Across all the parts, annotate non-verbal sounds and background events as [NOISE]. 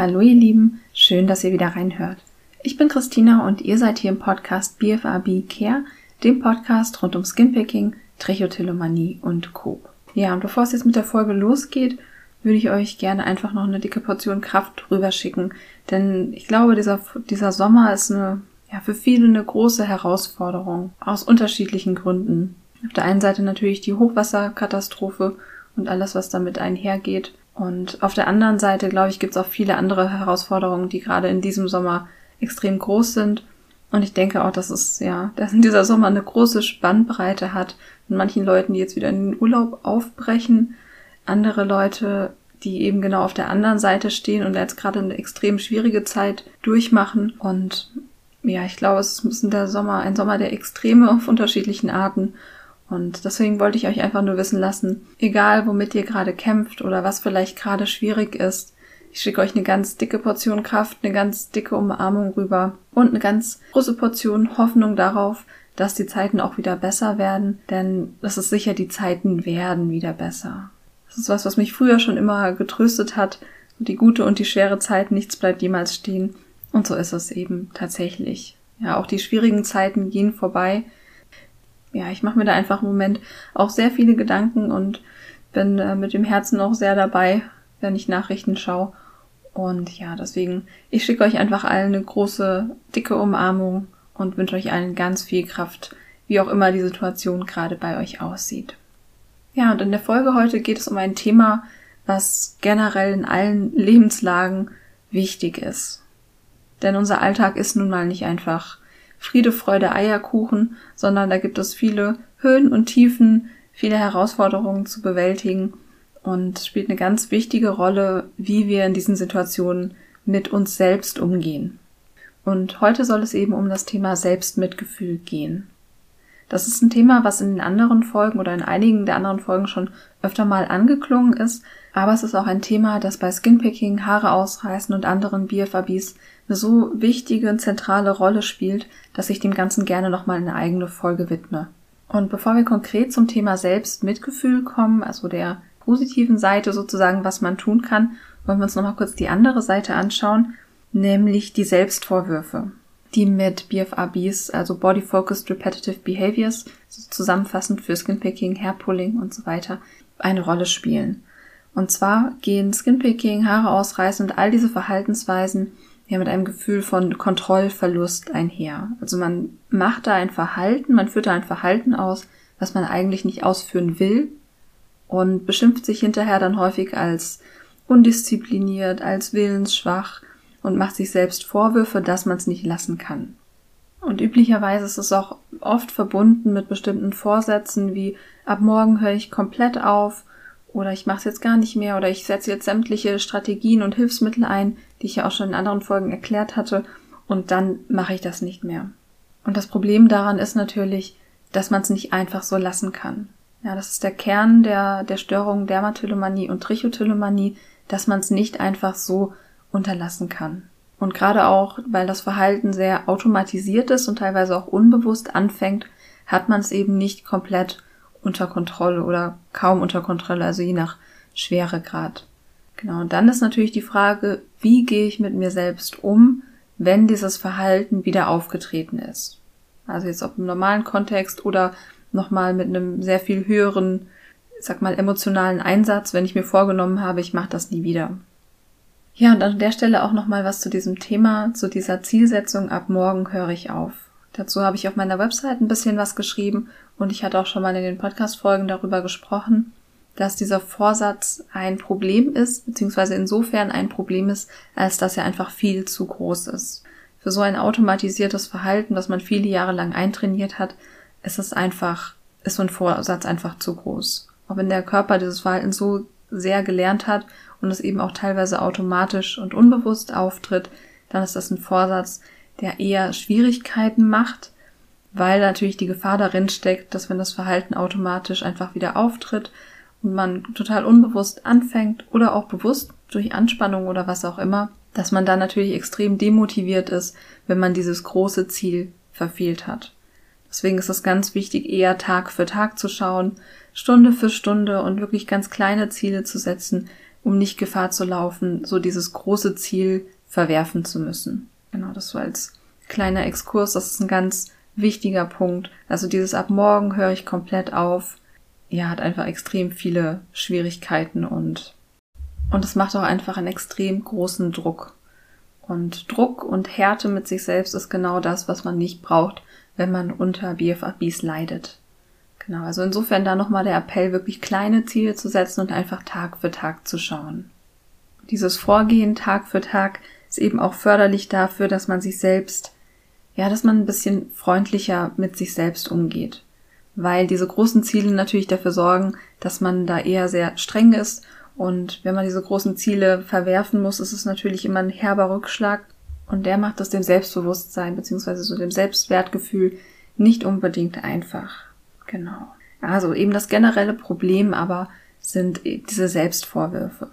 Hallo ihr Lieben, schön, dass ihr wieder reinhört. Ich bin Christina und ihr seid hier im Podcast BFAB Care, dem Podcast rund um Skinpicking, Trichotillomanie und Co. Ja, und bevor es jetzt mit der Folge losgeht, würde ich euch gerne einfach noch eine dicke Portion Kraft rüberschicken, denn ich glaube, dieser, dieser Sommer ist eine, ja, für viele eine große Herausforderung aus unterschiedlichen Gründen. Auf der einen Seite natürlich die Hochwasserkatastrophe und alles, was damit einhergeht. Und auf der anderen Seite, glaube ich, gibt es auch viele andere Herausforderungen, die gerade in diesem Sommer extrem groß sind. Und ich denke auch, dass es, ja, dass in [LAUGHS] dieser Sommer eine große Spannbreite hat. Mit manchen Leuten, die jetzt wieder in den Urlaub aufbrechen, andere Leute, die eben genau auf der anderen Seite stehen und jetzt gerade eine extrem schwierige Zeit durchmachen. Und ja, ich glaube, es ist in der Sommer ein Sommer der Extreme auf unterschiedlichen Arten. Und deswegen wollte ich euch einfach nur wissen lassen, egal womit ihr gerade kämpft oder was vielleicht gerade schwierig ist, ich schicke euch eine ganz dicke Portion Kraft, eine ganz dicke Umarmung rüber und eine ganz große Portion Hoffnung darauf, dass die Zeiten auch wieder besser werden, denn das ist sicher, die Zeiten werden wieder besser. Das ist was, was mich früher schon immer getröstet hat. Die gute und die schwere Zeit, nichts bleibt jemals stehen. Und so ist es eben tatsächlich. Ja, auch die schwierigen Zeiten gehen vorbei ja, ich mache mir da einfach im Moment auch sehr viele Gedanken und bin äh, mit dem Herzen auch sehr dabei, wenn ich Nachrichten schaue. Und ja, deswegen, ich schicke euch einfach allen eine große, dicke Umarmung und wünsche euch allen ganz viel Kraft, wie auch immer die Situation gerade bei euch aussieht. Ja, und in der Folge heute geht es um ein Thema, was generell in allen Lebenslagen wichtig ist. Denn unser Alltag ist nun mal nicht einfach Friede, Freude, Eierkuchen, sondern da gibt es viele Höhen und Tiefen, viele Herausforderungen zu bewältigen und spielt eine ganz wichtige Rolle, wie wir in diesen Situationen mit uns selbst umgehen. Und heute soll es eben um das Thema Selbstmitgefühl gehen. Das ist ein Thema, was in den anderen Folgen oder in einigen der anderen Folgen schon öfter mal angeklungen ist, aber es ist auch ein Thema, das bei Skinpicking, Haare ausreißen und anderen BFABs eine so wichtige und zentrale Rolle spielt, dass ich dem Ganzen gerne nochmal eine eigene Folge widme. Und bevor wir konkret zum Thema Selbstmitgefühl kommen, also der positiven Seite sozusagen, was man tun kann, wollen wir uns nochmal kurz die andere Seite anschauen, nämlich die Selbstvorwürfe die mit BFRBs, also Body Focused Repetitive Behaviors, so zusammenfassend für Skinpicking, Hairpulling und so weiter, eine Rolle spielen. Und zwar gehen Skinpicking, Haare ausreißen und all diese Verhaltensweisen ja mit einem Gefühl von Kontrollverlust einher. Also man macht da ein Verhalten, man führt da ein Verhalten aus, was man eigentlich nicht ausführen will und beschimpft sich hinterher dann häufig als undiszipliniert, als willensschwach, und macht sich selbst Vorwürfe, dass man es nicht lassen kann. Und üblicherweise ist es auch oft verbunden mit bestimmten Vorsätzen wie ab morgen höre ich komplett auf oder ich mache es jetzt gar nicht mehr oder ich setze jetzt sämtliche Strategien und Hilfsmittel ein, die ich ja auch schon in anderen Folgen erklärt hatte, und dann mache ich das nicht mehr. Und das Problem daran ist natürlich, dass man es nicht einfach so lassen kann. Ja, das ist der Kern der, der Störung Dermatillomanie und Trichotillomanie, dass man es nicht einfach so unterlassen kann. Und gerade auch, weil das Verhalten sehr automatisiert ist und teilweise auch unbewusst anfängt, hat man es eben nicht komplett unter Kontrolle oder kaum unter Kontrolle, also je nach Schweregrad. Genau, und dann ist natürlich die Frage, wie gehe ich mit mir selbst um, wenn dieses Verhalten wieder aufgetreten ist. Also jetzt ob im normalen Kontext oder nochmal mit einem sehr viel höheren, sag mal, emotionalen Einsatz, wenn ich mir vorgenommen habe, ich mache das nie wieder. Ja, und an der Stelle auch nochmal was zu diesem Thema, zu dieser Zielsetzung, ab morgen höre ich auf. Dazu habe ich auf meiner Website ein bisschen was geschrieben und ich hatte auch schon mal in den Podcast-Folgen darüber gesprochen, dass dieser Vorsatz ein Problem ist, beziehungsweise insofern ein Problem ist, als dass er einfach viel zu groß ist. Für so ein automatisiertes Verhalten, das man viele Jahre lang eintrainiert hat, ist es einfach, ist so ein Vorsatz einfach zu groß. Auch wenn der Körper dieses Verhalten so sehr gelernt hat und es eben auch teilweise automatisch und unbewusst auftritt, dann ist das ein Vorsatz, der eher Schwierigkeiten macht, weil natürlich die Gefahr darin steckt, dass wenn das Verhalten automatisch einfach wieder auftritt und man total unbewusst anfängt oder auch bewusst durch Anspannung oder was auch immer, dass man dann natürlich extrem demotiviert ist, wenn man dieses große Ziel verfehlt hat. Deswegen ist es ganz wichtig, eher Tag für Tag zu schauen, Stunde für Stunde und wirklich ganz kleine Ziele zu setzen, um nicht Gefahr zu laufen, so dieses große Ziel verwerfen zu müssen. Genau, das so als kleiner Exkurs, das ist ein ganz wichtiger Punkt. Also dieses ab morgen höre ich komplett auf, ja, hat einfach extrem viele Schwierigkeiten und und es macht auch einfach einen extrem großen Druck. Und Druck und Härte mit sich selbst ist genau das, was man nicht braucht, wenn man unter BFABs leidet. Genau, also insofern da nochmal der Appell, wirklich kleine Ziele zu setzen und einfach Tag für Tag zu schauen. Dieses Vorgehen Tag für Tag ist eben auch förderlich dafür, dass man sich selbst, ja, dass man ein bisschen freundlicher mit sich selbst umgeht. Weil diese großen Ziele natürlich dafür sorgen, dass man da eher sehr streng ist und wenn man diese großen Ziele verwerfen muss, ist es natürlich immer ein herber Rückschlag. Und der macht es dem Selbstbewusstsein beziehungsweise so dem Selbstwertgefühl nicht unbedingt einfach. Genau. Also eben das generelle Problem aber sind diese Selbstvorwürfe.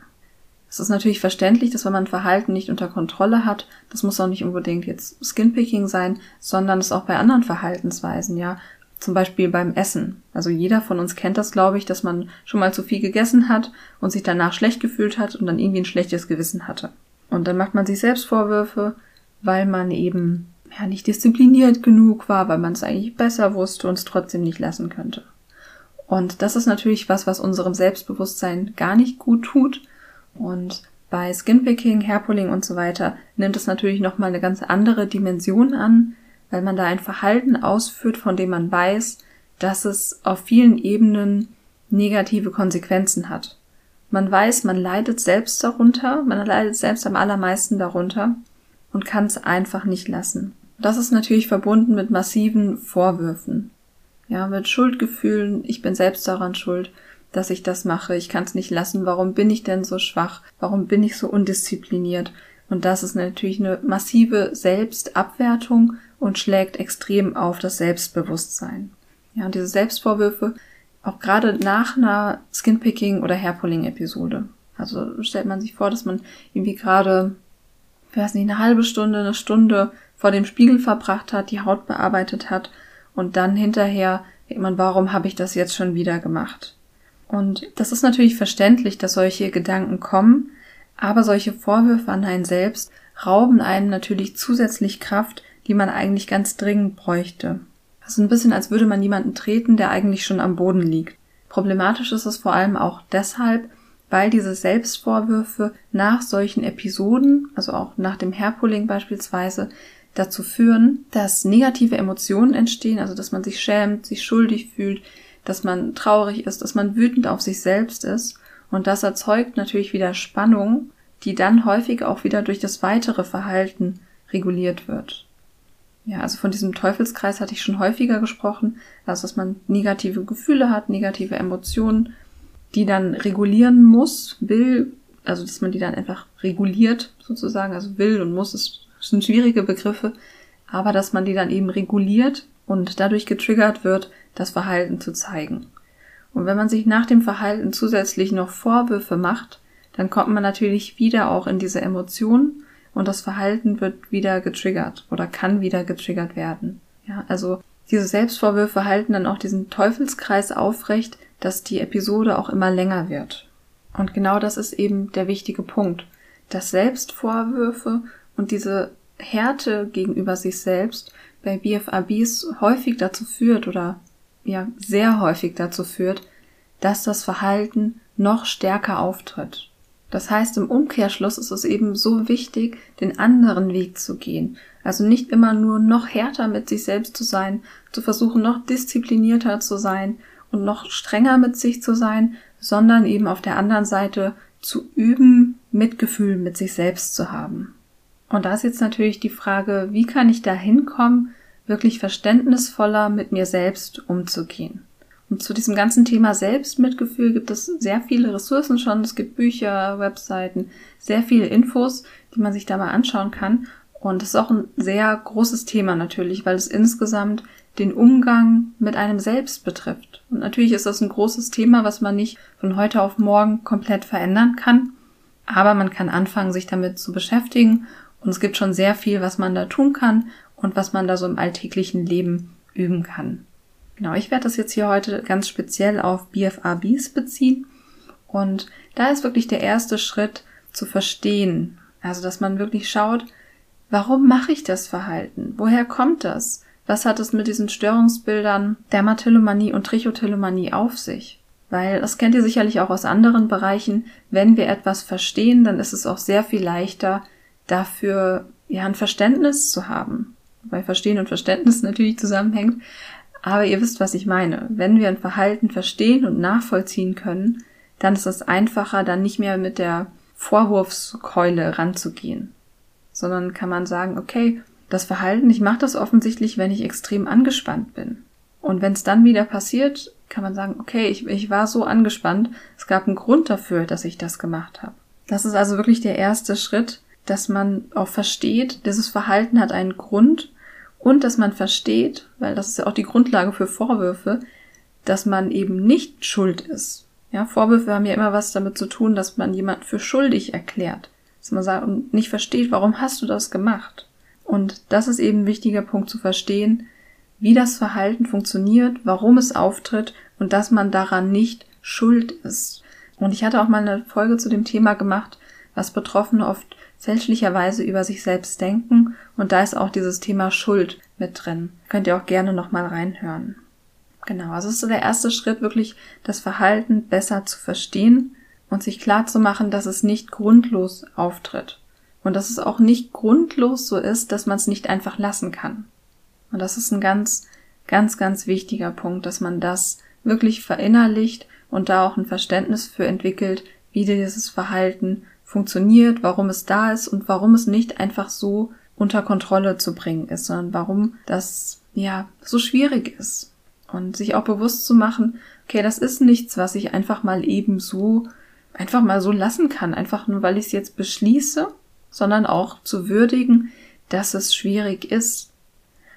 Es ist natürlich verständlich, dass wenn man Verhalten nicht unter Kontrolle hat, das muss auch nicht unbedingt jetzt Skinpicking sein, sondern es auch bei anderen Verhaltensweisen, ja, zum Beispiel beim Essen. Also jeder von uns kennt das, glaube ich, dass man schon mal zu viel gegessen hat und sich danach schlecht gefühlt hat und dann irgendwie ein schlechtes Gewissen hatte. Und dann macht man sich selbst Vorwürfe, weil man eben ja nicht diszipliniert genug war, weil man es eigentlich besser wusste und es trotzdem nicht lassen könnte. Und das ist natürlich was, was unserem Selbstbewusstsein gar nicht gut tut. Und bei Skinpicking, Hairpulling und so weiter nimmt es natürlich nochmal eine ganz andere Dimension an, weil man da ein Verhalten ausführt, von dem man weiß, dass es auf vielen Ebenen negative Konsequenzen hat. Man weiß, man leidet selbst darunter, man leidet selbst am allermeisten darunter und kann es einfach nicht lassen. Das ist natürlich verbunden mit massiven Vorwürfen. Ja, mit Schuldgefühlen, ich bin selbst daran schuld, dass ich das mache, ich kann es nicht lassen, warum bin ich denn so schwach, warum bin ich so undiszipliniert? Und das ist natürlich eine massive Selbstabwertung und schlägt extrem auf das Selbstbewusstsein. Ja, und diese Selbstvorwürfe auch gerade nach einer Skinpicking oder Hairpulling-Episode. Also stellt man sich vor, dass man irgendwie gerade, weiß nicht, eine halbe Stunde, eine Stunde vor dem Spiegel verbracht hat, die Haut bearbeitet hat und dann hinterher man, warum habe ich das jetzt schon wieder gemacht? Und das ist natürlich verständlich, dass solche Gedanken kommen, aber solche Vorwürfe an einen selbst rauben einem natürlich zusätzlich Kraft, die man eigentlich ganz dringend bräuchte. Das ist ein bisschen, als würde man jemanden treten, der eigentlich schon am Boden liegt. Problematisch ist es vor allem auch deshalb, weil diese Selbstvorwürfe nach solchen Episoden, also auch nach dem Hairpulling beispielsweise, dazu führen, dass negative Emotionen entstehen, also dass man sich schämt, sich schuldig fühlt, dass man traurig ist, dass man wütend auf sich selbst ist. Und das erzeugt natürlich wieder Spannung, die dann häufig auch wieder durch das weitere Verhalten reguliert wird. Ja, also von diesem Teufelskreis hatte ich schon häufiger gesprochen, also dass man negative Gefühle hat, negative Emotionen, die dann regulieren muss, will, also dass man die dann einfach reguliert sozusagen, also will und muss, ist, sind schwierige Begriffe, aber dass man die dann eben reguliert und dadurch getriggert wird, das Verhalten zu zeigen. Und wenn man sich nach dem Verhalten zusätzlich noch Vorwürfe macht, dann kommt man natürlich wieder auch in diese Emotionen und das Verhalten wird wieder getriggert oder kann wieder getriggert werden. Ja, also diese Selbstvorwürfe halten dann auch diesen Teufelskreis aufrecht, dass die Episode auch immer länger wird. Und genau das ist eben der wichtige Punkt, dass Selbstvorwürfe und diese Härte gegenüber sich selbst bei BFABs häufig dazu führt oder ja sehr häufig dazu führt, dass das Verhalten noch stärker auftritt. Das heißt, im Umkehrschluss ist es eben so wichtig, den anderen Weg zu gehen. Also nicht immer nur noch härter mit sich selbst zu sein, zu versuchen, noch disziplinierter zu sein und noch strenger mit sich zu sein, sondern eben auf der anderen Seite zu üben, Mitgefühl mit sich selbst zu haben. Und da ist jetzt natürlich die Frage, wie kann ich da hinkommen, wirklich verständnisvoller mit mir selbst umzugehen? Und zu diesem ganzen Thema Selbstmitgefühl gibt es sehr viele Ressourcen schon. Es gibt Bücher, Webseiten, sehr viele Infos, die man sich da mal anschauen kann. Und es ist auch ein sehr großes Thema natürlich, weil es insgesamt den Umgang mit einem selbst betrifft. Und natürlich ist das ein großes Thema, was man nicht von heute auf morgen komplett verändern kann. Aber man kann anfangen, sich damit zu beschäftigen. Und es gibt schon sehr viel, was man da tun kann und was man da so im alltäglichen Leben üben kann. Genau, ich werde das jetzt hier heute ganz speziell auf BFABs beziehen. Und da ist wirklich der erste Schritt zu verstehen. Also, dass man wirklich schaut, warum mache ich das Verhalten? Woher kommt das? Was hat es mit diesen Störungsbildern Dermatillomanie und Trichotillomanie auf sich? Weil das kennt ihr sicherlich auch aus anderen Bereichen. Wenn wir etwas verstehen, dann ist es auch sehr viel leichter, dafür ja ein Verständnis zu haben. Weil Verstehen und Verständnis [LAUGHS] natürlich zusammenhängt. Aber ihr wisst, was ich meine. Wenn wir ein Verhalten verstehen und nachvollziehen können, dann ist es einfacher, dann nicht mehr mit der Vorwurfskeule ranzugehen, sondern kann man sagen, okay, das Verhalten, ich mache das offensichtlich, wenn ich extrem angespannt bin. Und wenn es dann wieder passiert, kann man sagen, okay, ich, ich war so angespannt, es gab einen Grund dafür, dass ich das gemacht habe. Das ist also wirklich der erste Schritt, dass man auch versteht, dieses Verhalten hat einen Grund und dass man versteht, weil das ist ja auch die Grundlage für Vorwürfe, dass man eben nicht schuld ist. Ja, Vorwürfe haben ja immer was damit zu tun, dass man jemand für schuldig erklärt. Dass man sagt und nicht versteht, warum hast du das gemacht? Und das ist eben ein wichtiger Punkt zu verstehen, wie das Verhalten funktioniert, warum es auftritt und dass man daran nicht schuld ist. Und ich hatte auch mal eine Folge zu dem Thema gemacht, was Betroffene oft fälschlicherweise über sich selbst denken und da ist auch dieses Thema Schuld mit drin. Könnt ihr auch gerne nochmal reinhören. Genau, also ist so der erste Schritt, wirklich das Verhalten besser zu verstehen und sich klar zu machen, dass es nicht grundlos auftritt. Und dass es auch nicht grundlos so ist, dass man es nicht einfach lassen kann. Und das ist ein ganz, ganz, ganz wichtiger Punkt, dass man das wirklich verinnerlicht und da auch ein Verständnis für entwickelt, wie dieses Verhalten funktioniert, warum es da ist und warum es nicht einfach so unter Kontrolle zu bringen ist, sondern warum das ja so schwierig ist. Und sich auch bewusst zu machen, okay, das ist nichts, was ich einfach mal eben so, einfach mal so lassen kann, einfach nur weil ich es jetzt beschließe, sondern auch zu würdigen, dass es schwierig ist.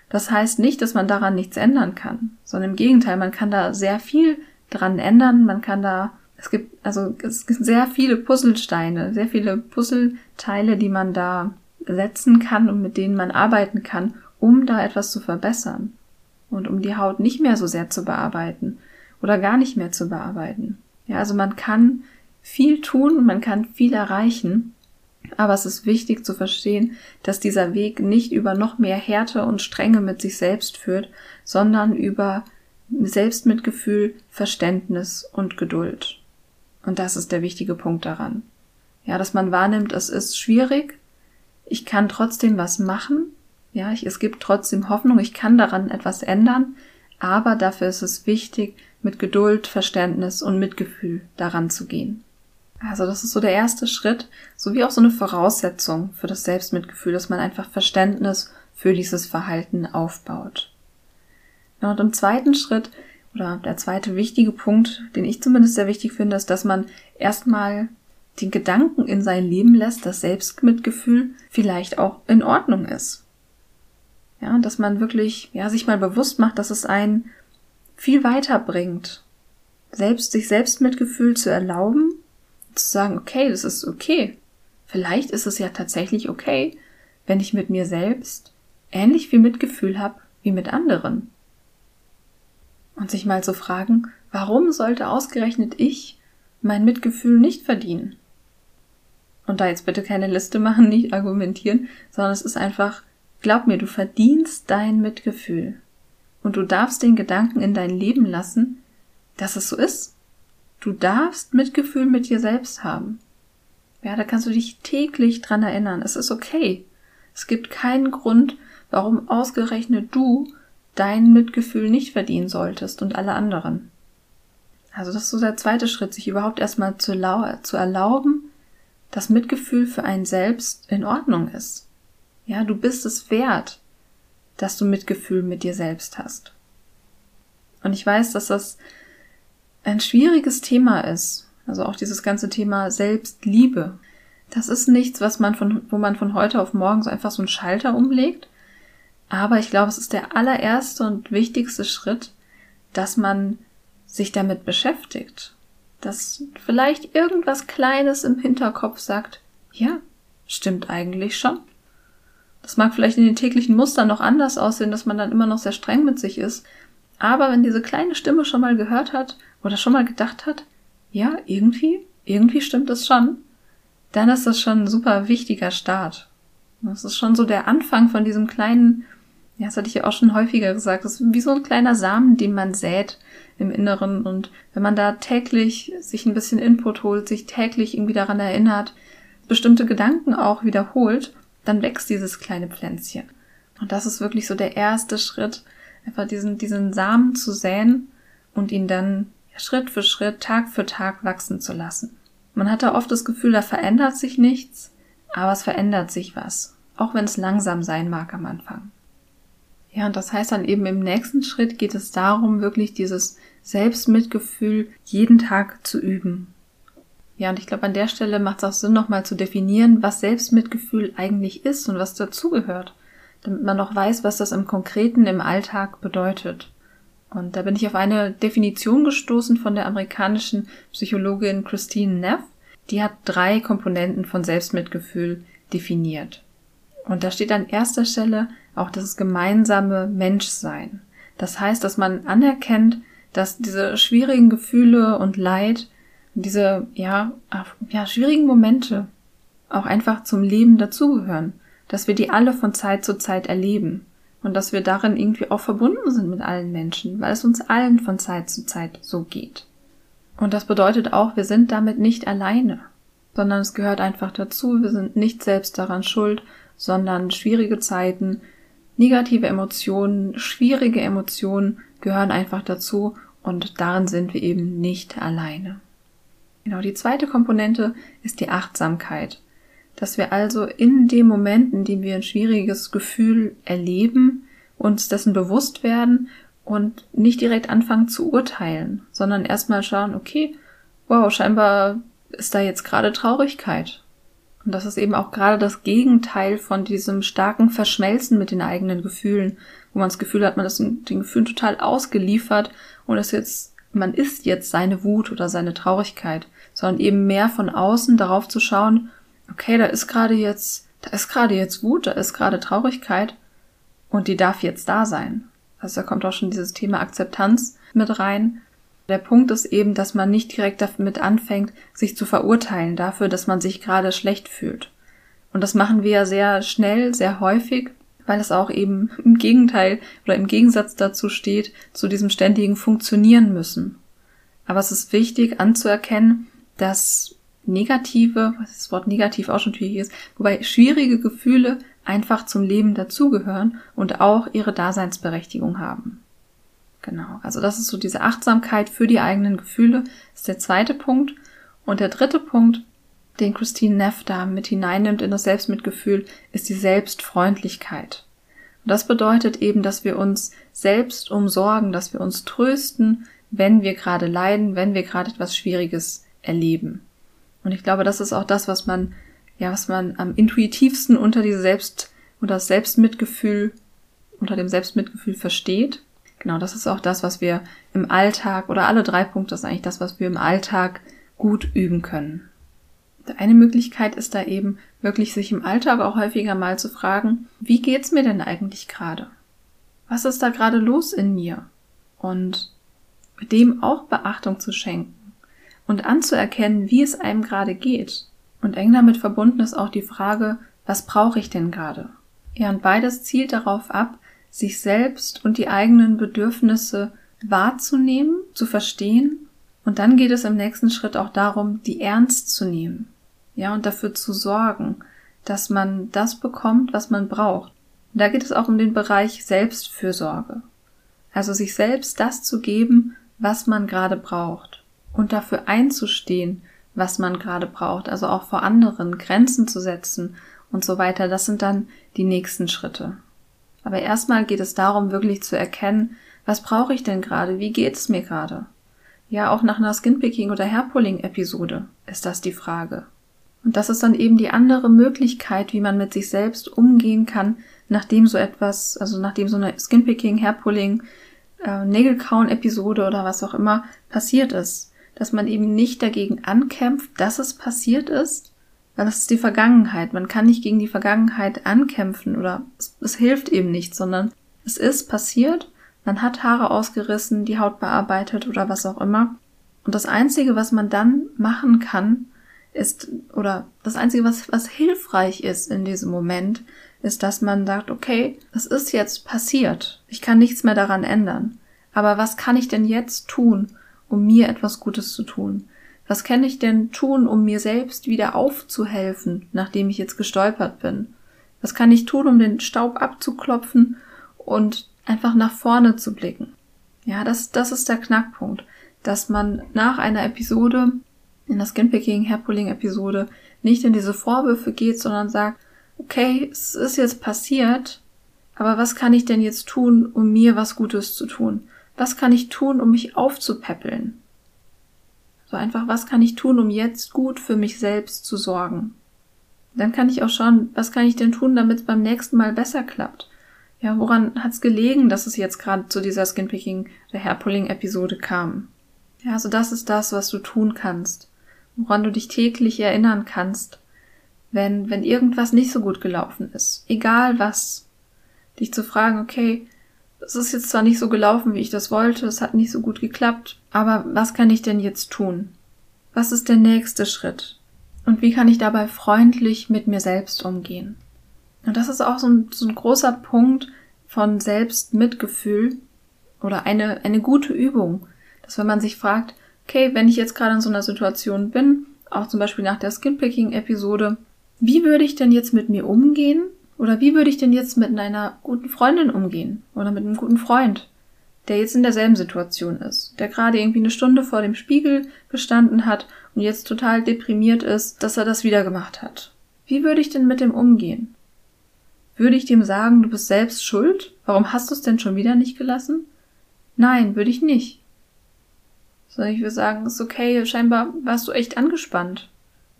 Das heißt nicht, dass man daran nichts ändern kann, sondern im Gegenteil, man kann da sehr viel dran ändern, man kann da es gibt also es gibt sehr viele Puzzlesteine, sehr viele Puzzleteile, die man da setzen kann und mit denen man arbeiten kann, um da etwas zu verbessern und um die Haut nicht mehr so sehr zu bearbeiten oder gar nicht mehr zu bearbeiten. Ja, also man kann viel tun und man kann viel erreichen, aber es ist wichtig zu verstehen, dass dieser Weg nicht über noch mehr Härte und Strenge mit sich selbst führt, sondern über Selbstmitgefühl, Verständnis und Geduld. Und das ist der wichtige Punkt daran. Ja, dass man wahrnimmt, es ist schwierig, ich kann trotzdem was machen, ja, ich, es gibt trotzdem Hoffnung, ich kann daran etwas ändern, aber dafür ist es wichtig, mit Geduld, Verständnis und Mitgefühl daran zu gehen. Also das ist so der erste Schritt, sowie auch so eine Voraussetzung für das Selbstmitgefühl, dass man einfach Verständnis für dieses Verhalten aufbaut. Und im zweiten Schritt oder der zweite wichtige Punkt, den ich zumindest sehr wichtig finde, ist, dass man erstmal den Gedanken in sein Leben lässt, dass Selbstmitgefühl vielleicht auch in Ordnung ist. Ja, dass man wirklich, ja, sich mal bewusst macht, dass es einen viel weiter bringt, selbst, sich Selbstmitgefühl zu erlauben, zu sagen, okay, das ist okay. Vielleicht ist es ja tatsächlich okay, wenn ich mit mir selbst ähnlich viel Mitgefühl habe wie mit anderen. Und sich mal zu fragen, warum sollte ausgerechnet ich mein Mitgefühl nicht verdienen? Und da jetzt bitte keine Liste machen, [LAUGHS] nicht argumentieren, sondern es ist einfach, glaub mir, du verdienst dein Mitgefühl. Und du darfst den Gedanken in dein Leben lassen, dass es so ist. Du darfst Mitgefühl mit dir selbst haben. Ja, da kannst du dich täglich dran erinnern. Es ist okay. Es gibt keinen Grund, warum ausgerechnet du dein Mitgefühl nicht verdienen solltest und alle anderen. Also das ist so der zweite Schritt, sich überhaupt erstmal zu, zu erlauben, dass Mitgefühl für einen selbst in Ordnung ist. Ja, du bist es wert, dass du Mitgefühl mit dir selbst hast. Und ich weiß, dass das ein schwieriges Thema ist. Also auch dieses ganze Thema Selbstliebe. Das ist nichts, was man von, wo man von heute auf morgen so einfach so einen Schalter umlegt. Aber ich glaube, es ist der allererste und wichtigste Schritt, dass man sich damit beschäftigt. Dass vielleicht irgendwas Kleines im Hinterkopf sagt, ja, stimmt eigentlich schon. Das mag vielleicht in den täglichen Mustern noch anders aussehen, dass man dann immer noch sehr streng mit sich ist. Aber wenn diese kleine Stimme schon mal gehört hat oder schon mal gedacht hat, ja, irgendwie irgendwie stimmt es schon, dann ist das schon ein super wichtiger Start. Das ist schon so der Anfang von diesem kleinen, ja, das hatte ich ja auch schon häufiger gesagt, das ist wie so ein kleiner Samen, den man sät im Inneren. Und wenn man da täglich sich ein bisschen Input holt, sich täglich irgendwie daran erinnert, bestimmte Gedanken auch wiederholt, dann wächst dieses kleine Pflänzchen. Und das ist wirklich so der erste Schritt, einfach diesen, diesen Samen zu säen und ihn dann Schritt für Schritt, Tag für Tag wachsen zu lassen. Man hat da oft das Gefühl, da verändert sich nichts, aber es verändert sich was, auch wenn es langsam sein mag am Anfang. Ja, und das heißt dann eben im nächsten Schritt geht es darum, wirklich dieses Selbstmitgefühl jeden Tag zu üben. Ja, und ich glaube, an der Stelle macht es auch Sinn, nochmal zu definieren, was Selbstmitgefühl eigentlich ist und was dazugehört, damit man noch weiß, was das im Konkreten im Alltag bedeutet. Und da bin ich auf eine Definition gestoßen von der amerikanischen Psychologin Christine Neff. Die hat drei Komponenten von Selbstmitgefühl definiert. Und da steht an erster Stelle auch das gemeinsame Menschsein. Das heißt, dass man anerkennt, dass diese schwierigen Gefühle und Leid, diese, ja, ja, schwierigen Momente auch einfach zum Leben dazugehören. Dass wir die alle von Zeit zu Zeit erleben und dass wir darin irgendwie auch verbunden sind mit allen Menschen, weil es uns allen von Zeit zu Zeit so geht. Und das bedeutet auch, wir sind damit nicht alleine, sondern es gehört einfach dazu, wir sind nicht selbst daran schuld, sondern schwierige Zeiten, negative Emotionen, schwierige Emotionen gehören einfach dazu und darin sind wir eben nicht alleine. Genau, die zweite Komponente ist die Achtsamkeit dass wir also in dem Moment, in dem wir ein schwieriges Gefühl erleben, uns dessen bewusst werden und nicht direkt anfangen zu urteilen, sondern erstmal schauen, okay, wow, scheinbar ist da jetzt gerade Traurigkeit. Und das ist eben auch gerade das Gegenteil von diesem starken Verschmelzen mit den eigenen Gefühlen, wo man das Gefühl hat, man ist den Gefühlen total ausgeliefert und ist jetzt, man ist jetzt seine Wut oder seine Traurigkeit, sondern eben mehr von außen darauf zu schauen, okay, da ist gerade jetzt, da ist gerade jetzt Wut, da ist gerade Traurigkeit und die darf jetzt da sein. Also da kommt auch schon dieses Thema Akzeptanz mit rein. Der Punkt ist eben, dass man nicht direkt damit anfängt, sich zu verurteilen dafür, dass man sich gerade schlecht fühlt. Und das machen wir ja sehr schnell, sehr häufig, weil es auch eben im Gegenteil oder im Gegensatz dazu steht, zu diesem ständigen Funktionieren müssen. Aber es ist wichtig anzuerkennen, dass negative, was das Wort negativ auch schon schwierig ist, wobei schwierige Gefühle einfach zum Leben dazugehören und auch ihre Daseinsberechtigung haben. Genau, also das ist so diese Achtsamkeit für die eigenen Gefühle, ist der zweite Punkt. Und der dritte Punkt, den Christine Neff da mit hineinnimmt in das Selbstmitgefühl, ist die Selbstfreundlichkeit. Und das bedeutet eben, dass wir uns selbst umsorgen, dass wir uns trösten, wenn wir gerade leiden, wenn wir gerade etwas Schwieriges erleben. Und ich glaube, das ist auch das, was man, ja, was man am intuitivsten unter diese Selbst, unter das Selbstmitgefühl, unter dem Selbstmitgefühl versteht. Genau, das ist auch das, was wir im Alltag, oder alle drei Punkte ist eigentlich das, was wir im Alltag gut üben können. Eine Möglichkeit ist da eben wirklich sich im Alltag auch häufiger mal zu fragen, wie geht's mir denn eigentlich gerade? Was ist da gerade los in mir? Und dem auch Beachtung zu schenken und anzuerkennen, wie es einem gerade geht. Und eng damit verbunden ist auch die Frage, was brauche ich denn gerade? Ja, und beides zielt darauf ab, sich selbst und die eigenen Bedürfnisse wahrzunehmen, zu verstehen. Und dann geht es im nächsten Schritt auch darum, die ernst zu nehmen. Ja, und dafür zu sorgen, dass man das bekommt, was man braucht. Und da geht es auch um den Bereich Selbstfürsorge. Also sich selbst das zu geben, was man gerade braucht und dafür einzustehen, was man gerade braucht, also auch vor anderen Grenzen zu setzen und so weiter, das sind dann die nächsten Schritte. Aber erstmal geht es darum, wirklich zu erkennen, was brauche ich denn gerade, wie geht es mir gerade? Ja, auch nach einer Skinpicking oder Hairpulling-Episode ist das die Frage. Und das ist dann eben die andere Möglichkeit, wie man mit sich selbst umgehen kann, nachdem so etwas, also nachdem so eine Skinpicking, Hairpulling, äh, Nägelkauen-Episode oder was auch immer passiert ist dass man eben nicht dagegen ankämpft, dass es passiert ist, weil das ist die Vergangenheit. Man kann nicht gegen die Vergangenheit ankämpfen oder es, es hilft eben nicht, sondern es ist passiert, man hat Haare ausgerissen, die Haut bearbeitet oder was auch immer. Und das Einzige, was man dann machen kann, ist, oder das Einzige, was, was hilfreich ist in diesem Moment, ist, dass man sagt, okay, es ist jetzt passiert. Ich kann nichts mehr daran ändern. Aber was kann ich denn jetzt tun, um mir etwas Gutes zu tun? Was kann ich denn tun, um mir selbst wieder aufzuhelfen, nachdem ich jetzt gestolpert bin? Was kann ich tun, um den Staub abzuklopfen und einfach nach vorne zu blicken? Ja, das, das ist der Knackpunkt, dass man nach einer Episode, in der Skinpicking, Hairpulling Episode, nicht in diese Vorwürfe geht, sondern sagt, okay, es ist jetzt passiert, aber was kann ich denn jetzt tun, um mir was Gutes zu tun? Was kann ich tun, um mich aufzupäppeln? So einfach, was kann ich tun, um jetzt gut für mich selbst zu sorgen? Dann kann ich auch schauen, was kann ich denn tun, damit es beim nächsten Mal besser klappt? Ja, woran hat es gelegen, dass es jetzt gerade zu dieser Skinpicking, der Hairpulling-Episode kam? Ja, also das ist das, was du tun kannst, woran du dich täglich erinnern kannst, wenn, wenn irgendwas nicht so gut gelaufen ist. Egal was. Dich zu fragen, okay, es ist jetzt zwar nicht so gelaufen, wie ich das wollte, es hat nicht so gut geklappt, aber was kann ich denn jetzt tun? Was ist der nächste Schritt? Und wie kann ich dabei freundlich mit mir selbst umgehen? Und das ist auch so ein, so ein großer Punkt von Selbstmitgefühl oder eine, eine gute Übung, dass wenn man sich fragt, okay, wenn ich jetzt gerade in so einer Situation bin, auch zum Beispiel nach der Skinpicking-Episode, wie würde ich denn jetzt mit mir umgehen? Oder wie würde ich denn jetzt mit einer guten Freundin umgehen? Oder mit einem guten Freund, der jetzt in derselben Situation ist, der gerade irgendwie eine Stunde vor dem Spiegel gestanden hat und jetzt total deprimiert ist, dass er das wieder gemacht hat. Wie würde ich denn mit dem umgehen? Würde ich dem sagen, du bist selbst schuld? Warum hast du es denn schon wieder nicht gelassen? Nein, würde ich nicht. Sondern ich würde sagen, ist okay, scheinbar warst du echt angespannt.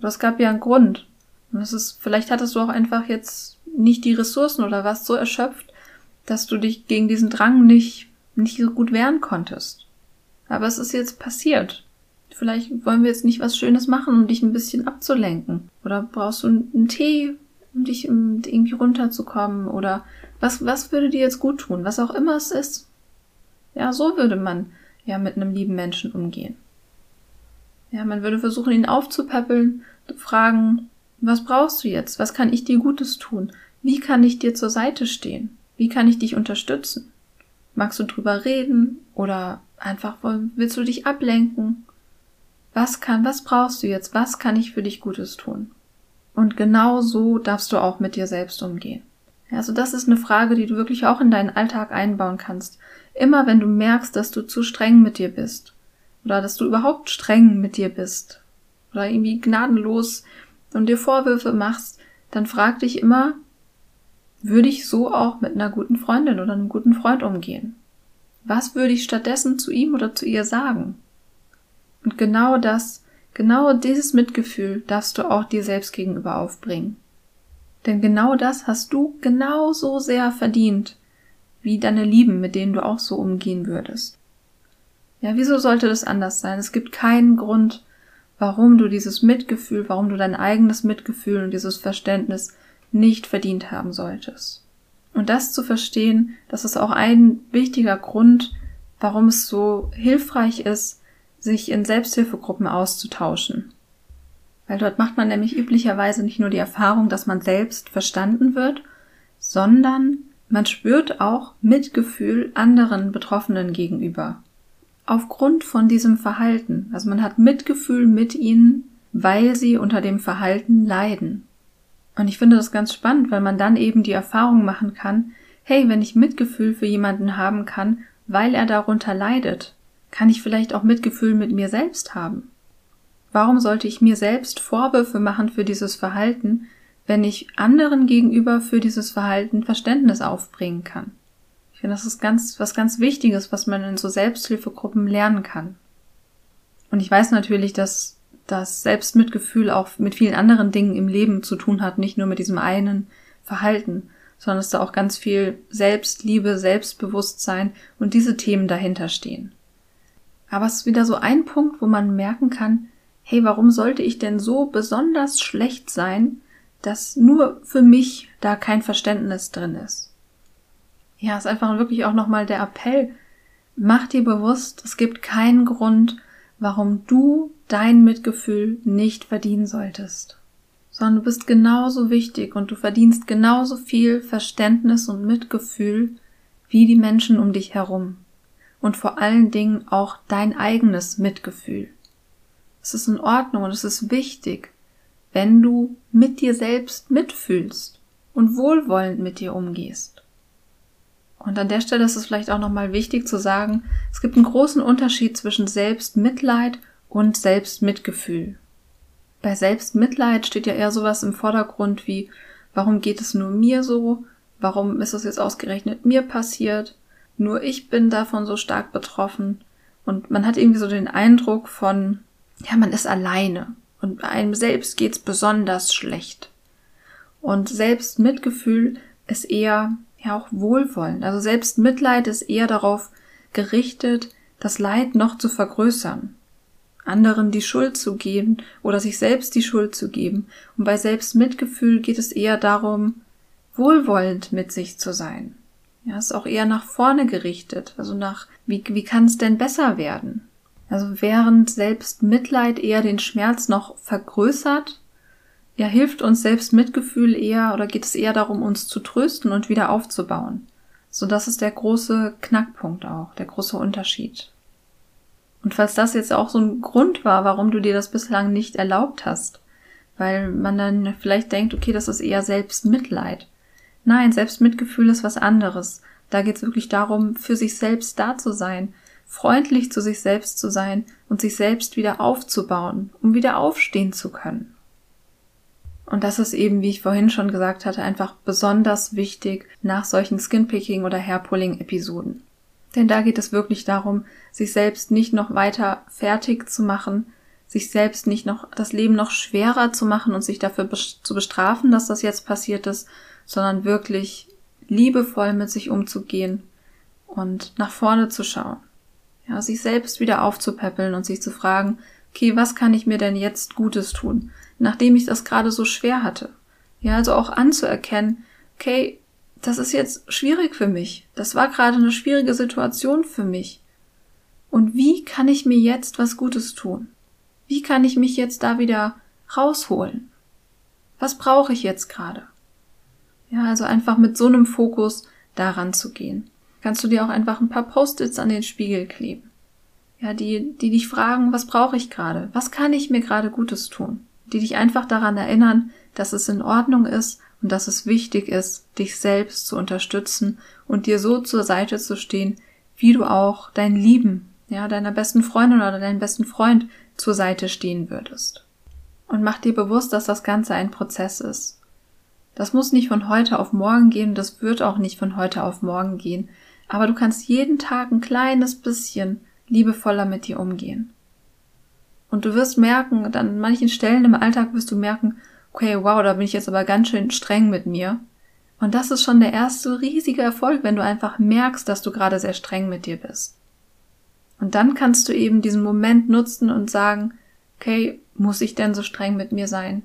Es gab ja einen Grund. Und es ist, vielleicht hattest du auch einfach jetzt nicht die Ressourcen oder warst so erschöpft, dass du dich gegen diesen Drang nicht, nicht so gut wehren konntest. Aber es ist jetzt passiert. Vielleicht wollen wir jetzt nicht was Schönes machen, um dich ein bisschen abzulenken. Oder brauchst du einen Tee, um dich irgendwie runterzukommen? Oder was, was würde dir jetzt gut tun? Was auch immer es ist. Ja, so würde man ja mit einem lieben Menschen umgehen. Ja, man würde versuchen, ihn aufzupäppeln, fragen, was brauchst du jetzt? Was kann ich dir Gutes tun? Wie kann ich dir zur Seite stehen? Wie kann ich dich unterstützen? Magst du drüber reden oder einfach willst du dich ablenken? Was kann, was brauchst du jetzt? Was kann ich für dich Gutes tun? Und genau so darfst du auch mit dir selbst umgehen. Also das ist eine Frage, die du wirklich auch in deinen Alltag einbauen kannst. Immer wenn du merkst, dass du zu streng mit dir bist oder dass du überhaupt streng mit dir bist oder irgendwie gnadenlos und dir Vorwürfe machst, dann frag dich immer, würde ich so auch mit einer guten Freundin oder einem guten Freund umgehen? Was würde ich stattdessen zu ihm oder zu ihr sagen? Und genau das, genau dieses Mitgefühl darfst du auch dir selbst gegenüber aufbringen. Denn genau das hast du genauso sehr verdient, wie deine Lieben, mit denen du auch so umgehen würdest. Ja, wieso sollte das anders sein? Es gibt keinen Grund, warum du dieses Mitgefühl, warum du dein eigenes Mitgefühl und dieses Verständnis nicht verdient haben solltest. Und das zu verstehen, das ist auch ein wichtiger Grund, warum es so hilfreich ist, sich in Selbsthilfegruppen auszutauschen. Weil dort macht man nämlich üblicherweise nicht nur die Erfahrung, dass man selbst verstanden wird, sondern man spürt auch Mitgefühl anderen Betroffenen gegenüber aufgrund von diesem Verhalten. Also man hat Mitgefühl mit ihnen, weil sie unter dem Verhalten leiden. Und ich finde das ganz spannend, weil man dann eben die Erfahrung machen kann, hey, wenn ich Mitgefühl für jemanden haben kann, weil er darunter leidet, kann ich vielleicht auch Mitgefühl mit mir selbst haben. Warum sollte ich mir selbst Vorwürfe machen für dieses Verhalten, wenn ich anderen gegenüber für dieses Verhalten Verständnis aufbringen kann? Ich finde, das ist ganz, was ganz Wichtiges, was man in so Selbsthilfegruppen lernen kann. Und ich weiß natürlich, dass das Selbstmitgefühl auch mit vielen anderen Dingen im Leben zu tun hat, nicht nur mit diesem einen Verhalten, sondern dass da auch ganz viel Selbstliebe, Selbstbewusstsein und diese Themen dahinter stehen. Aber es ist wieder so ein Punkt, wo man merken kann, hey, warum sollte ich denn so besonders schlecht sein, dass nur für mich da kein Verständnis drin ist? ja, ist einfach wirklich auch nochmal der Appell. Mach dir bewusst, es gibt keinen Grund, warum du dein Mitgefühl nicht verdienen solltest. Sondern du bist genauso wichtig und du verdienst genauso viel Verständnis und Mitgefühl wie die Menschen um dich herum. Und vor allen Dingen auch dein eigenes Mitgefühl. Es ist in Ordnung und es ist wichtig, wenn du mit dir selbst mitfühlst und wohlwollend mit dir umgehst. Und an der Stelle ist es vielleicht auch nochmal wichtig zu sagen, es gibt einen großen Unterschied zwischen Selbstmitleid und Selbstmitgefühl. Bei Selbstmitleid steht ja eher sowas im Vordergrund wie, warum geht es nur mir so? Warum ist es jetzt ausgerechnet mir passiert? Nur ich bin davon so stark betroffen. Und man hat irgendwie so den Eindruck von, ja, man ist alleine. Und bei einem selbst geht's besonders schlecht. Und Selbstmitgefühl ist eher ja auch Wohlwollen. Also selbst Mitleid ist eher darauf gerichtet, das Leid noch zu vergrößern, anderen die Schuld zu geben oder sich selbst die Schuld zu geben. Und bei Selbstmitgefühl geht es eher darum, wohlwollend mit sich zu sein. Ja, ist auch eher nach vorne gerichtet, also nach, wie, wie kann es denn besser werden? Also während Selbstmitleid eher den Schmerz noch vergrößert, ja, hilft uns selbst Mitgefühl eher oder geht es eher darum, uns zu trösten und wieder aufzubauen? So, das ist der große Knackpunkt auch, der große Unterschied. Und falls das jetzt auch so ein Grund war, warum du dir das bislang nicht erlaubt hast, weil man dann vielleicht denkt, okay, das ist eher Selbstmitleid. Nein, Selbstmitgefühl ist was anderes. Da geht es wirklich darum, für sich selbst da zu sein, freundlich zu sich selbst zu sein und sich selbst wieder aufzubauen, um wieder aufstehen zu können. Und das ist eben, wie ich vorhin schon gesagt hatte, einfach besonders wichtig nach solchen Skinpicking oder Hairpulling-Episoden. Denn da geht es wirklich darum, sich selbst nicht noch weiter fertig zu machen, sich selbst nicht noch das Leben noch schwerer zu machen und sich dafür zu bestrafen, dass das jetzt passiert ist, sondern wirklich liebevoll mit sich umzugehen und nach vorne zu schauen. Ja, sich selbst wieder aufzupäppeln und sich zu fragen, okay, was kann ich mir denn jetzt Gutes tun? nachdem ich das gerade so schwer hatte. Ja, also auch anzuerkennen, okay, das ist jetzt schwierig für mich. Das war gerade eine schwierige Situation für mich. Und wie kann ich mir jetzt was Gutes tun? Wie kann ich mich jetzt da wieder rausholen? Was brauche ich jetzt gerade? Ja, also einfach mit so einem Fokus daran zu gehen. Kannst du dir auch einfach ein paar Post-its an den Spiegel kleben. Ja, die, die dich fragen, was brauche ich gerade? Was kann ich mir gerade Gutes tun? die dich einfach daran erinnern, dass es in Ordnung ist und dass es wichtig ist, dich selbst zu unterstützen und dir so zur Seite zu stehen, wie du auch deinen Lieben, ja, deiner besten Freundin oder deinem besten Freund zur Seite stehen würdest. Und mach dir bewusst, dass das Ganze ein Prozess ist. Das muss nicht von heute auf morgen gehen, das wird auch nicht von heute auf morgen gehen, aber du kannst jeden Tag ein kleines bisschen liebevoller mit dir umgehen. Und du wirst merken, an manchen Stellen im Alltag wirst du merken, okay, wow, da bin ich jetzt aber ganz schön streng mit mir. Und das ist schon der erste riesige Erfolg, wenn du einfach merkst, dass du gerade sehr streng mit dir bist. Und dann kannst du eben diesen Moment nutzen und sagen, okay, muss ich denn so streng mit mir sein?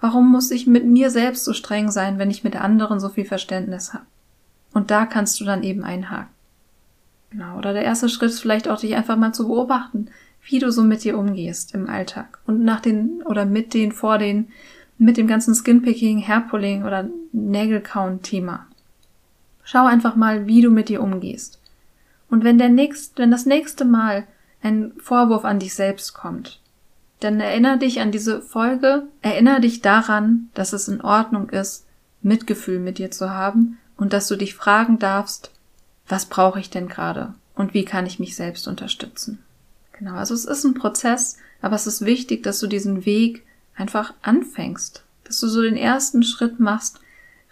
Warum muss ich mit mir selbst so streng sein, wenn ich mit anderen so viel Verständnis habe? Und da kannst du dann eben einhaken. Genau. Oder der erste Schritt ist vielleicht auch, dich einfach mal zu beobachten wie du so mit dir umgehst im Alltag und nach den oder mit den, vor den, mit dem ganzen Skinpicking, Hairpulling oder Nägelkauen-Thema. Schau einfach mal, wie du mit dir umgehst. Und wenn der nächst, wenn das nächste Mal ein Vorwurf an dich selbst kommt, dann erinnere dich an diese Folge, erinnere dich daran, dass es in Ordnung ist, Mitgefühl mit dir zu haben und dass du dich fragen darfst, was brauche ich denn gerade und wie kann ich mich selbst unterstützen. Genau, also es ist ein Prozess, aber es ist wichtig, dass du diesen Weg einfach anfängst, dass du so den ersten Schritt machst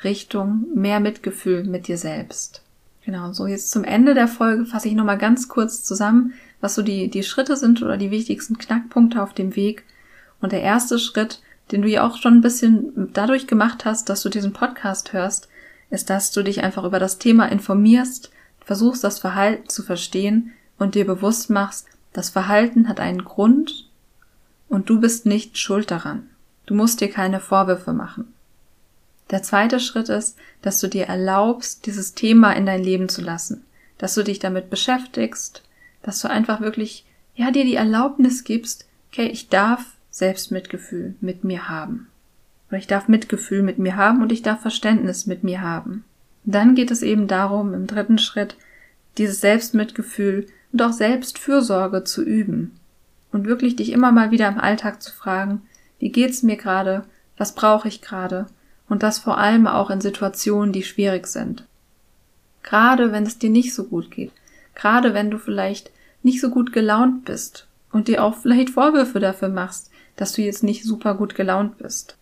Richtung mehr Mitgefühl mit dir selbst. Genau, so jetzt zum Ende der Folge fasse ich nochmal ganz kurz zusammen, was so die, die Schritte sind oder die wichtigsten Knackpunkte auf dem Weg. Und der erste Schritt, den du ja auch schon ein bisschen dadurch gemacht hast, dass du diesen Podcast hörst, ist, dass du dich einfach über das Thema informierst, versuchst das Verhalten zu verstehen und dir bewusst machst, das Verhalten hat einen Grund und du bist nicht schuld daran. Du musst dir keine Vorwürfe machen. Der zweite Schritt ist, dass du dir erlaubst, dieses Thema in dein Leben zu lassen, dass du dich damit beschäftigst, dass du einfach wirklich ja, dir die Erlaubnis gibst, okay, ich darf Selbstmitgefühl mit mir haben. Oder ich darf Mitgefühl mit mir haben und ich darf Verständnis mit mir haben. Dann geht es eben darum, im dritten Schritt, dieses Selbstmitgefühl und auch Selbstfürsorge zu üben. Und wirklich dich immer mal wieder im Alltag zu fragen, wie geht's mir gerade? Was brauche ich gerade? Und das vor allem auch in Situationen, die schwierig sind. Gerade wenn es dir nicht so gut geht. Gerade wenn du vielleicht nicht so gut gelaunt bist und dir auch vielleicht Vorwürfe dafür machst, dass du jetzt nicht super gut gelaunt bist.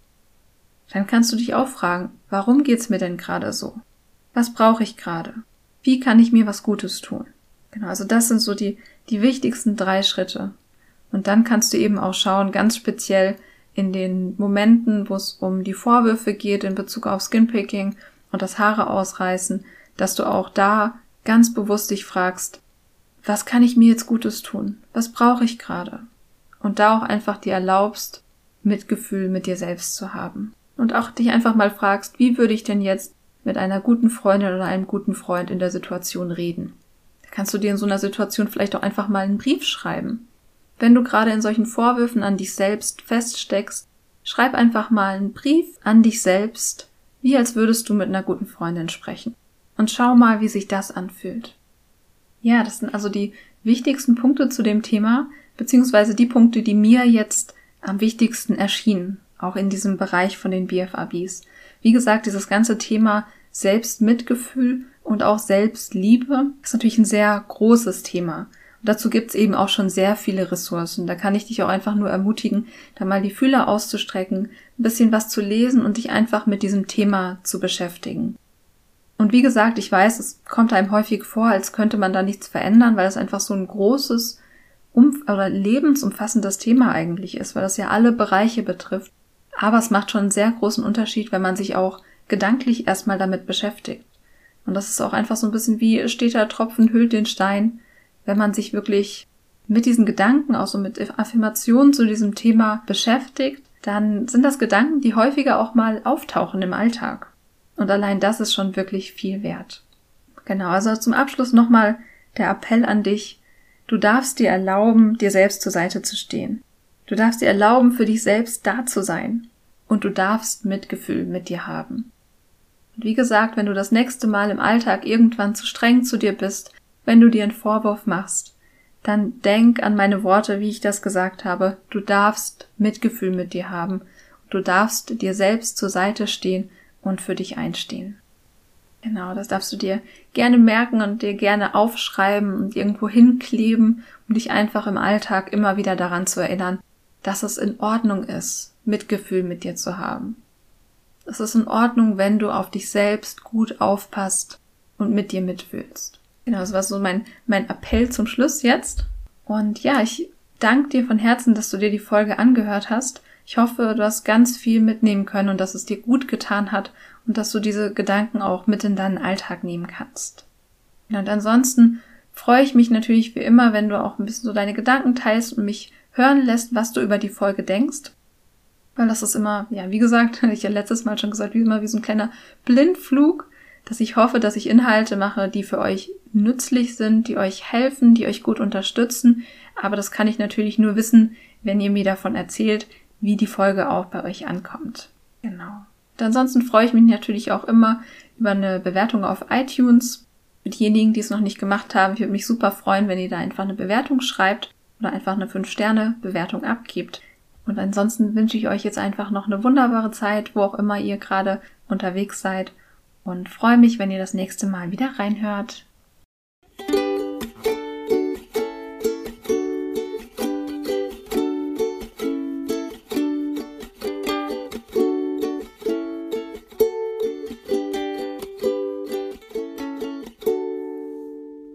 Dann kannst du dich auch fragen, warum geht's mir denn gerade so? Was brauche ich gerade? Wie kann ich mir was Gutes tun? Genau, also das sind so die, die wichtigsten drei Schritte. Und dann kannst du eben auch schauen, ganz speziell in den Momenten, wo es um die Vorwürfe geht in Bezug auf Skinpicking und das Haare ausreißen, dass du auch da ganz bewusst dich fragst, was kann ich mir jetzt Gutes tun? Was brauche ich gerade? Und da auch einfach dir erlaubst, Mitgefühl mit dir selbst zu haben. Und auch dich einfach mal fragst, wie würde ich denn jetzt mit einer guten Freundin oder einem guten Freund in der Situation reden? Da kannst du dir in so einer Situation vielleicht auch einfach mal einen Brief schreiben. Wenn du gerade in solchen Vorwürfen an dich selbst feststeckst, schreib einfach mal einen Brief an dich selbst, wie als würdest du mit einer guten Freundin sprechen. Und schau mal, wie sich das anfühlt. Ja, das sind also die wichtigsten Punkte zu dem Thema, beziehungsweise die Punkte, die mir jetzt am wichtigsten erschienen, auch in diesem Bereich von den BFABs. Wie gesagt, dieses ganze Thema Selbstmitgefühl und auch Selbstliebe ist natürlich ein sehr großes Thema. Dazu gibt's eben auch schon sehr viele Ressourcen. Da kann ich dich auch einfach nur ermutigen, da mal die Fühler auszustrecken, ein bisschen was zu lesen und dich einfach mit diesem Thema zu beschäftigen. Und wie gesagt, ich weiß, es kommt einem häufig vor, als könnte man da nichts verändern, weil es einfach so ein großes um oder lebensumfassendes Thema eigentlich ist, weil das ja alle Bereiche betrifft. Aber es macht schon einen sehr großen Unterschied, wenn man sich auch gedanklich erstmal damit beschäftigt. Und das ist auch einfach so ein bisschen wie steter Tropfen hüllt den Stein, wenn man sich wirklich mit diesen Gedanken, auch so mit Affirmationen zu diesem Thema beschäftigt, dann sind das Gedanken, die häufiger auch mal auftauchen im Alltag. Und allein das ist schon wirklich viel wert. Genau, also zum Abschluss nochmal der Appell an dich. Du darfst dir erlauben, dir selbst zur Seite zu stehen. Du darfst dir erlauben, für dich selbst da zu sein. Und du darfst Mitgefühl mit dir haben. Und wie gesagt, wenn du das nächste Mal im Alltag irgendwann zu streng zu dir bist, wenn du dir einen Vorwurf machst, dann denk an meine Worte, wie ich das gesagt habe. Du darfst Mitgefühl mit dir haben. Du darfst dir selbst zur Seite stehen und für dich einstehen. Genau, das darfst du dir gerne merken und dir gerne aufschreiben und irgendwo hinkleben, um dich einfach im Alltag immer wieder daran zu erinnern, dass es in Ordnung ist, Mitgefühl mit dir zu haben. Es ist in Ordnung, wenn du auf dich selbst gut aufpasst und mit dir mitfühlst. Genau, das war so mein, mein Appell zum Schluss jetzt. Und ja, ich danke dir von Herzen, dass du dir die Folge angehört hast. Ich hoffe, du hast ganz viel mitnehmen können und dass es dir gut getan hat und dass du diese Gedanken auch mit in deinen Alltag nehmen kannst. Und ansonsten freue ich mich natürlich wie immer, wenn du auch ein bisschen so deine Gedanken teilst und mich hören lässt, was du über die Folge denkst. Weil das ist immer, ja, wie gesagt, [LAUGHS] ich ja letztes Mal schon gesagt, wie immer wie so ein kleiner Blindflug, dass ich hoffe, dass ich Inhalte mache, die für euch nützlich sind, die euch helfen, die euch gut unterstützen. Aber das kann ich natürlich nur wissen, wenn ihr mir davon erzählt, wie die Folge auch bei euch ankommt. Genau. Und ansonsten freue ich mich natürlich auch immer über eine Bewertung auf iTunes. Mit diejenigen, die es noch nicht gemacht haben, ich würde mich super freuen, wenn ihr da einfach eine Bewertung schreibt oder einfach eine 5-Sterne-Bewertung abgibt. Und ansonsten wünsche ich euch jetzt einfach noch eine wunderbare Zeit, wo auch immer ihr gerade unterwegs seid und freue mich, wenn ihr das nächste Mal wieder reinhört.